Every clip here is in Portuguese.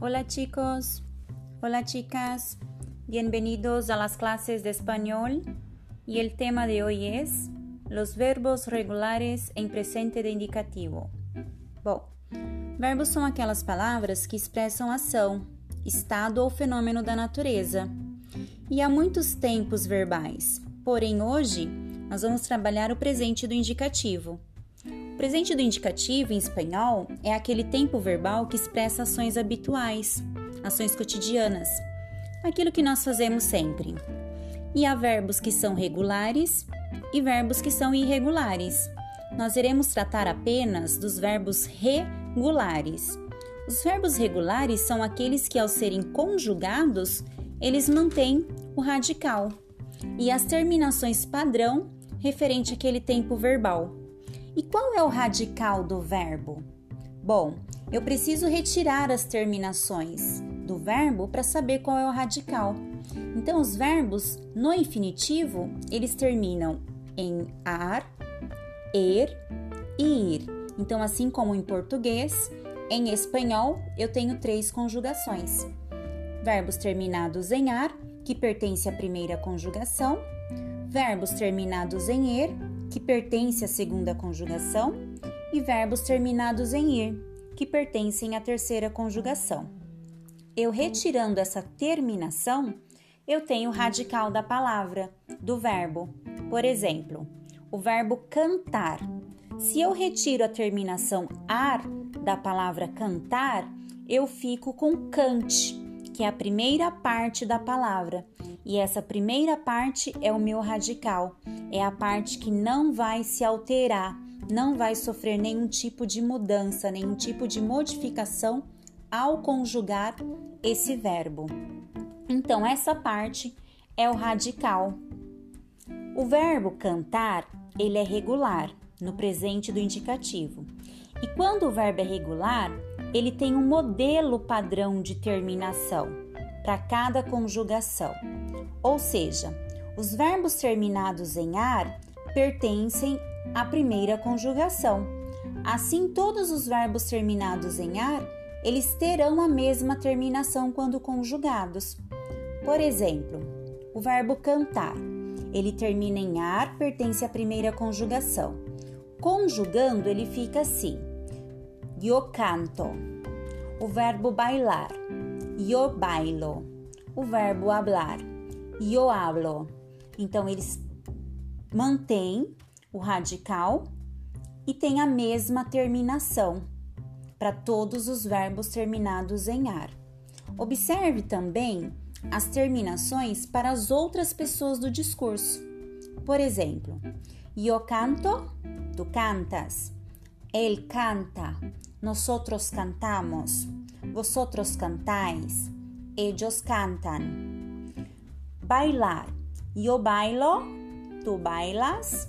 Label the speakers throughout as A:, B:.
A: Hola chicos, hola chicas, bienvenidos a las clases de español y el tema de hoy es los verbos regulares em presente de indicativo. Bom, verbos são aquelas palavras que expressam ação, estado ou fenômeno da natureza. E há muitos tempos verbais, porém hoje nós vamos trabalhar o presente do indicativo. Presente do indicativo em espanhol é aquele tempo verbal que expressa ações habituais, ações cotidianas, aquilo que nós fazemos sempre. E há verbos que são regulares e verbos que são irregulares. Nós iremos tratar apenas dos verbos regulares. Os verbos regulares são aqueles que, ao serem conjugados, eles mantêm o radical. E as terminações padrão referente àquele tempo verbal. E qual é o radical do verbo? Bom, eu preciso retirar as terminações do verbo para saber qual é o radical. Então, os verbos no infinitivo, eles terminam em ar, er e ir. Então, assim como em português, em espanhol eu tenho três conjugações. Verbos terminados em ar, que pertence à primeira conjugação, verbos terminados em er, que pertence à segunda conjugação, e verbos terminados em ir, que pertencem à terceira conjugação. Eu retirando essa terminação, eu tenho o radical da palavra, do verbo. Por exemplo, o verbo cantar. Se eu retiro a terminação ar da palavra cantar, eu fico com cante, que é a primeira parte da palavra. E essa primeira parte é o meu radical, é a parte que não vai se alterar, não vai sofrer nenhum tipo de mudança, nenhum tipo de modificação ao conjugar esse verbo. Então, essa parte é o radical. O verbo cantar, ele é regular no presente do indicativo. E quando o verbo é regular, ele tem um modelo padrão de terminação para cada conjugação. Ou seja, os verbos terminados em ar pertencem à primeira conjugação. Assim, todos os verbos terminados em ar, eles terão a mesma terminação quando conjugados. Por exemplo, o verbo cantar, ele termina em ar, pertence à primeira conjugação. Conjugando, ele fica assim: yo canto. O verbo bailar, yo bailo. O verbo hablar, yo hablo. Então, eles mantêm o radical e têm a mesma terminação para todos os verbos terminados em ar. Observe também as terminações para as outras pessoas do discurso. Por exemplo, yo canto, tu cantas. Él canta, nosotros cantamos. Vosotros cantáis, ellos cantan. Bailar, yo bailo, tú bailas.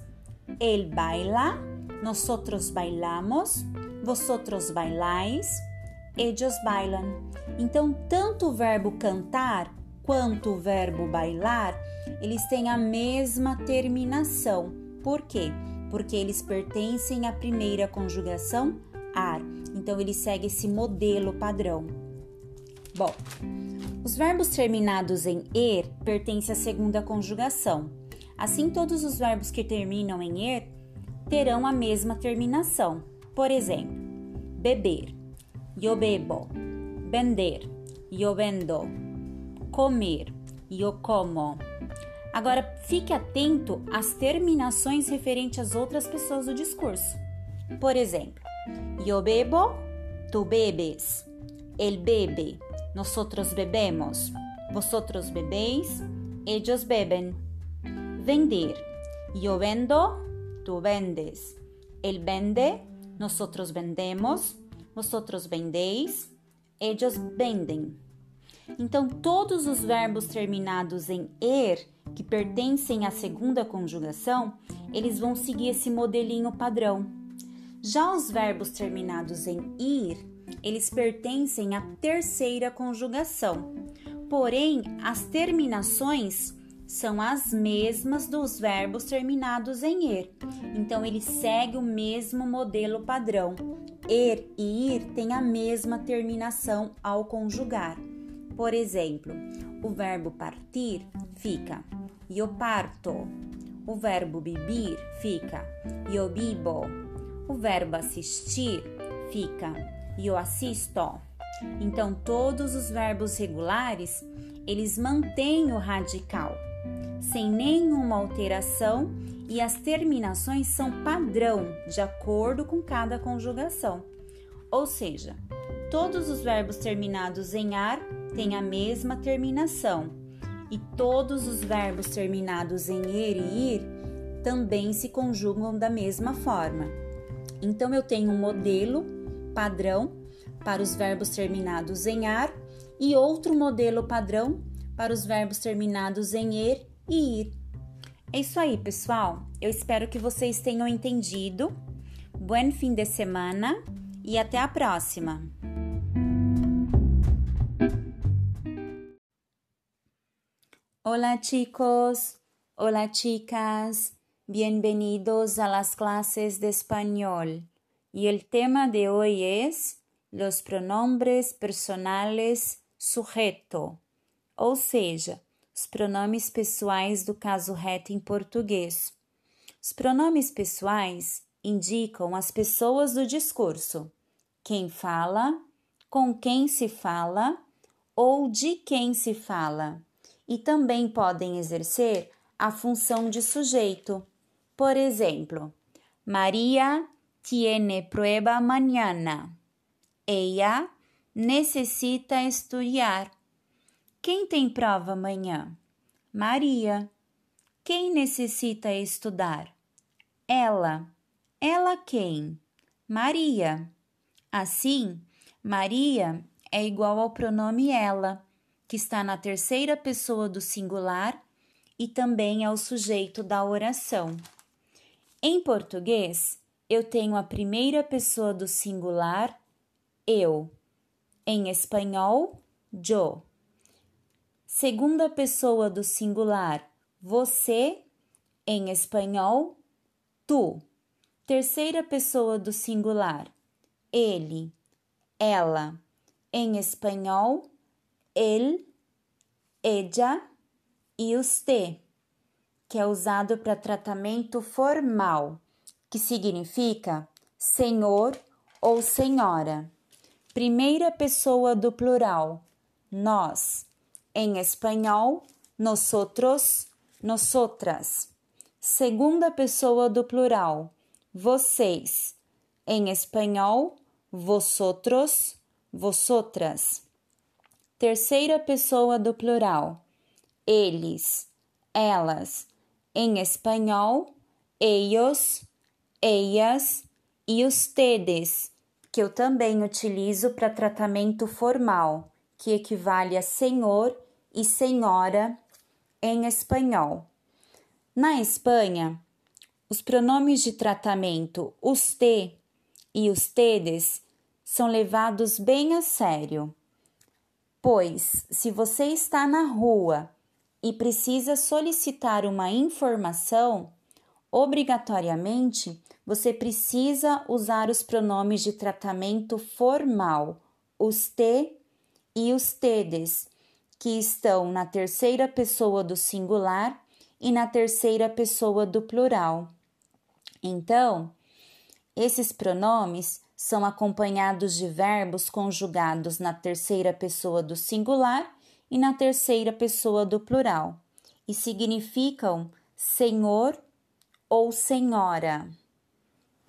A: Él baila, nosotros bailamos. Vosotros bailáis, ellos bailan. Então, tanto o verbo cantar quanto o verbo bailar, eles têm a mesma terminação. Por quê? Porque eles pertencem à primeira conjugação ar. Então, ele segue esse modelo padrão. Bom, os verbos terminados em er pertencem à segunda conjugação. Assim, todos os verbos que terminam em er terão a mesma terminação. Por exemplo, beber, yo bebo, vender, yo vendo, comer, yo como. Agora, fique atento às terminações referentes às outras pessoas do discurso. Por exemplo, yo bebo, tu bebes, él bebe, nosotros bebemos, vosotros bebéis, ellos beben. Vender, yo vendo, tu vendes, él vende, nosotros vendemos, vosotros vendéis, ellos vendem. Então, todos os verbos terminados em er, que pertencem à segunda conjugação, eles vão seguir esse modelinho padrão. Já os verbos terminados em ir, eles pertencem à terceira conjugação. Porém, as terminações são as mesmas dos verbos terminados em er. Então, ele segue o mesmo modelo padrão. er e ir têm a mesma terminação ao conjugar. Por exemplo, o verbo partir fica io parto. O verbo bibir fica io bibo. O verbo assistir fica io assisto. Então, todos os verbos regulares, eles mantêm o radical, sem nenhuma alteração, e as terminações são padrão, de acordo com cada conjugação. Ou seja, todos os verbos terminados em ar têm a mesma terminação, e todos os verbos terminados em er e ir também se conjugam da mesma forma. Então eu tenho um modelo padrão para os verbos terminados em ar e outro modelo padrão para os verbos terminados em er e ir. É isso aí, pessoal. Eu espero que vocês tenham entendido. Buen fim de semana e até a próxima! Hola chicos, hola chicas, bienvenidos a las clases de español. Y el tema de hoy es los pronombres personales sujeto, ou seja, os pronomes pessoais do caso reto em português. Os pronomes pessoais indicam as pessoas do discurso, quem fala, com quem se fala ou de quem se fala e também podem exercer a função de sujeito. Por exemplo, Maria tiene prueba mañana. Ella necessita estudar. Quem tem prova amanhã? Maria. Quem necessita estudar? Ela. Ela quem? Maria. Assim, Maria é igual ao pronome ela que está na terceira pessoa do singular e também é o sujeito da oração. Em português, eu tenho a primeira pessoa do singular, eu. Em espanhol, yo. Segunda pessoa do singular, você. Em espanhol, tu. Terceira pessoa do singular, ele, ela. Em espanhol, ele, ella e usted, que é usado para tratamento formal, que significa senhor ou senhora. Primeira pessoa do plural, nós. Em espanhol, nosotros, nosotras. Segunda pessoa do plural, vocês. Em espanhol, vosotros, vosotras. Terceira pessoa do plural. Eles, elas. Em espanhol, ellos, ellas e ustedes, que eu também utilizo para tratamento formal, que equivale a senhor e senhora em espanhol. Na Espanha, os pronomes de tratamento usted e ustedes são levados bem a sério. Pois, se você está na rua e precisa solicitar uma informação, obrigatoriamente você precisa usar os pronomes de tratamento formal, os te e os tedes, que estão na terceira pessoa do singular e na terceira pessoa do plural. Então, esses pronomes são acompanhados de verbos conjugados na terceira pessoa do singular e na terceira pessoa do plural e significam senhor ou senhora.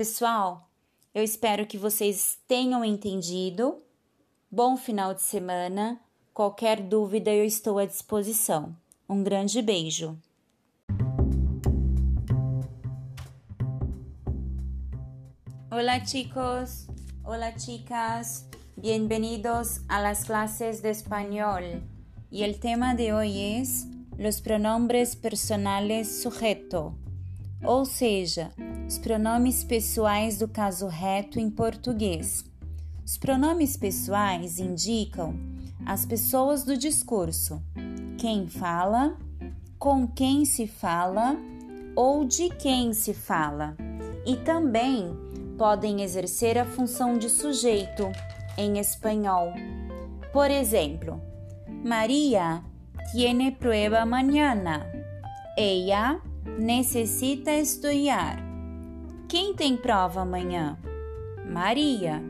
A: Pessoal, eu espero que vocês tenham entendido. Bom final de semana. Qualquer dúvida eu estou à disposição. Um grande beijo. Hola chicos, hola chicas, bienvenidos a las clases de español. Y el tema de hoy es los pronombres personales sujeto, ou seja, os pronomes pessoais do caso reto em português. Os pronomes pessoais indicam as pessoas do discurso, quem fala, com quem se fala ou de quem se fala, e também podem exercer a função de sujeito em espanhol. Por exemplo, Maria tiene prueba mañana. Ella necessita estudar. Quem tem prova amanhã? Maria.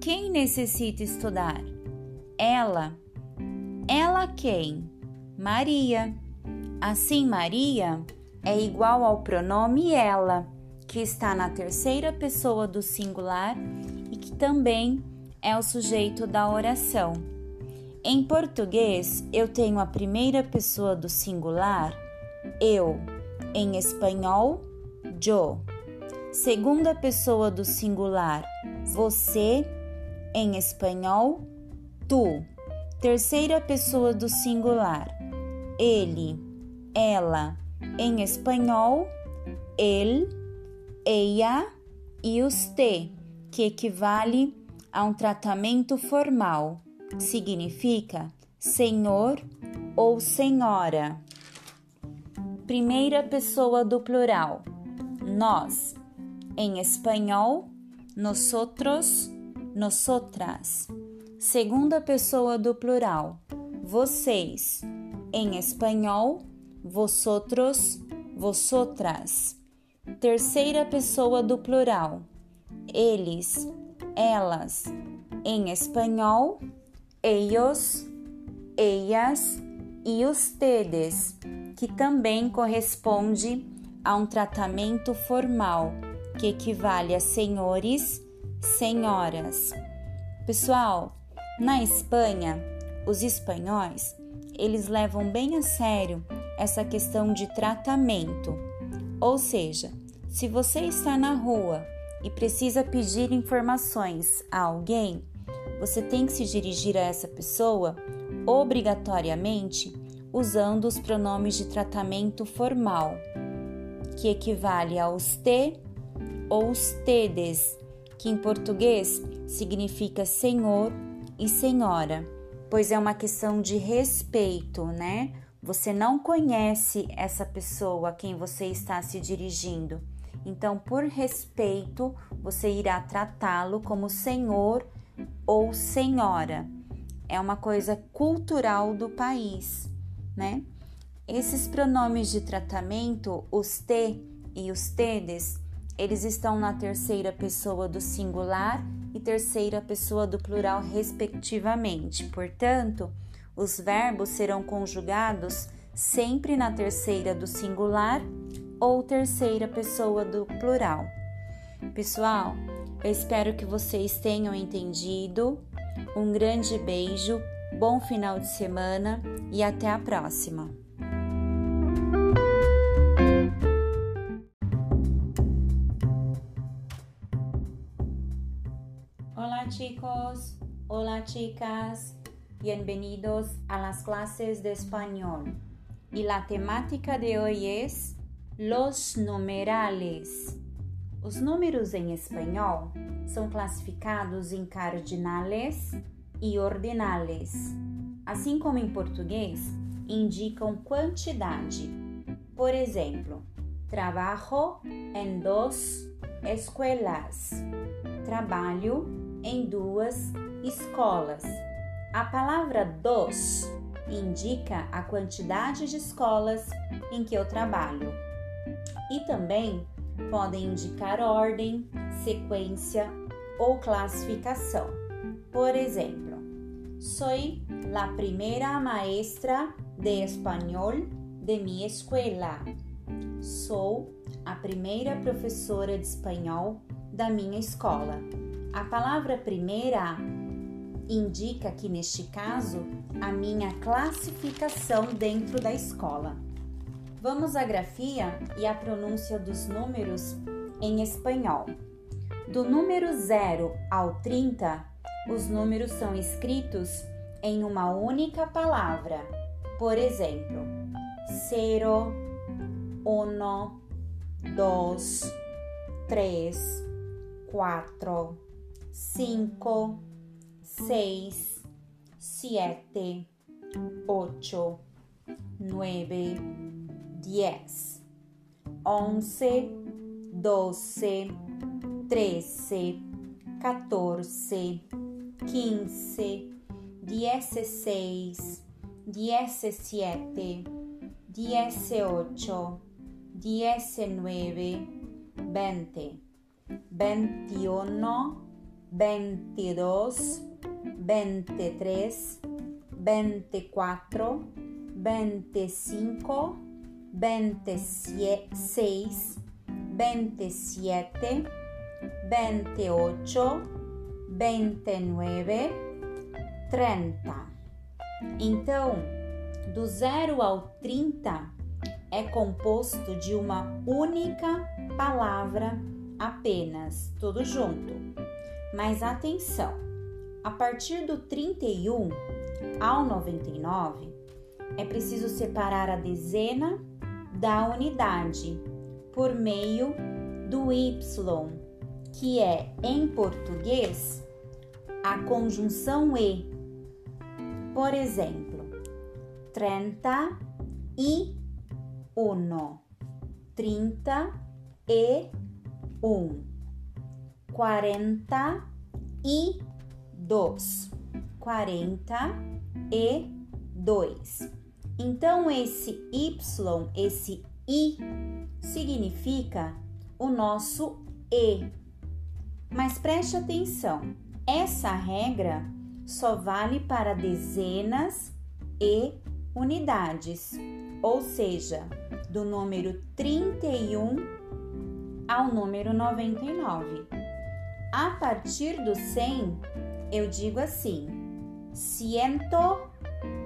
A: Quem necessita estudar? Ela. Ela quem? Maria. Assim, Maria é igual ao pronome ela, que está na terceira pessoa do singular e que também é o sujeito da oração. Em português, eu tenho a primeira pessoa do singular, eu. Em espanhol, yo. Segunda pessoa do singular, você. Em espanhol, tu. Terceira pessoa do singular, ele, ela. Em espanhol, el, ella e usted, que equivale a um tratamento formal. Significa senhor ou senhora. Primeira pessoa do plural, nós. Em espanhol, nosotros, nosotras. Segunda pessoa do plural, vocês. Em espanhol, vosotros, vosotras. Terceira pessoa do plural, eles, elas. Em espanhol, ellos, ellas e ustedes, que também corresponde a um tratamento formal que equivale a senhores, senhoras. Pessoal, na Espanha, os espanhóis, eles levam bem a sério essa questão de tratamento. Ou seja, se você está na rua e precisa pedir informações a alguém, você tem que se dirigir a essa pessoa obrigatoriamente usando os pronomes de tratamento formal, que equivale a te ou ustedes, que em português significa senhor e senhora, pois é uma questão de respeito, né? Você não conhece essa pessoa a quem você está se dirigindo. Então, por respeito, você irá tratá-lo como senhor ou senhora. É uma coisa cultural do país, né? Esses pronomes de tratamento, os te e os tedes, eles estão na terceira pessoa do singular e terceira pessoa do plural, respectivamente. Portanto, os verbos serão conjugados sempre na terceira do singular ou terceira pessoa do plural. Pessoal, eu espero que vocês tenham entendido. Um grande beijo, bom final de semana e até a próxima! Hola chicos, hola chicas, bienvenidos a las clases de español. Y la temática de hoy es los numerales. Os números em espanhol são classificados em cardinales e ordinales. Assim como em português, indicam quantidade. Por exemplo, trabajo en dos escuelas. Trabalho em duas escolas. A palavra dos indica a quantidade de escolas em que eu trabalho. E também podem indicar ordem, sequência ou classificação. Por exemplo, soy la primera maestra de espanhol de mi escuela. Sou a primeira professora de espanhol da minha escola. A palavra primeira indica que, neste caso, a minha classificação dentro da escola. Vamos à grafia e à pronúncia dos números em espanhol. Do número 0 ao 30, os números são escritos em uma única palavra. Por exemplo, 0, 1, 2, 3, 4, 5, 6, 7, 8, 9, diez, once, doce, treze, 14, 15, 16, 17, 18, 19, 20, 21, 22, 23, 24, 25, 26, 27, 28, 29, 30. Então, do 0 ao 30 é composto de uma única palavra apenas, tudo junto. Mas atenção, a partir do 31 ao 99 é preciso separar a dezena da unidade por meio do Y, que é em português a conjunção E. Por exemplo, 30 e 1, 30 e 1, 40 e 2, 40 e 2. Então, esse Y, esse I, significa o nosso E. Mas preste atenção, essa regra só vale para dezenas e unidades, ou seja, do número 31 ao número 99. A partir do 100, eu digo assim: ciento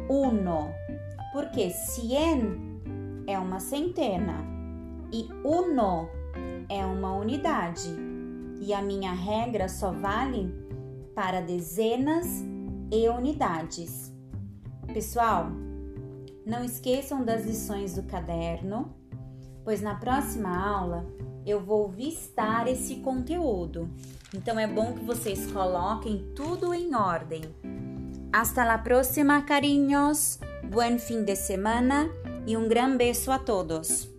A: uno, porque cien é uma centena e uno é uma unidade. E a minha regra só vale para dezenas e unidades. Pessoal, não esqueçam das lições do caderno, pois na próxima aula eu vou vistar esse conteúdo. Então é bom que vocês coloquem tudo em ordem. Hasta la próxima, carinhos. Buen fim de semana e um grande beijo a todos.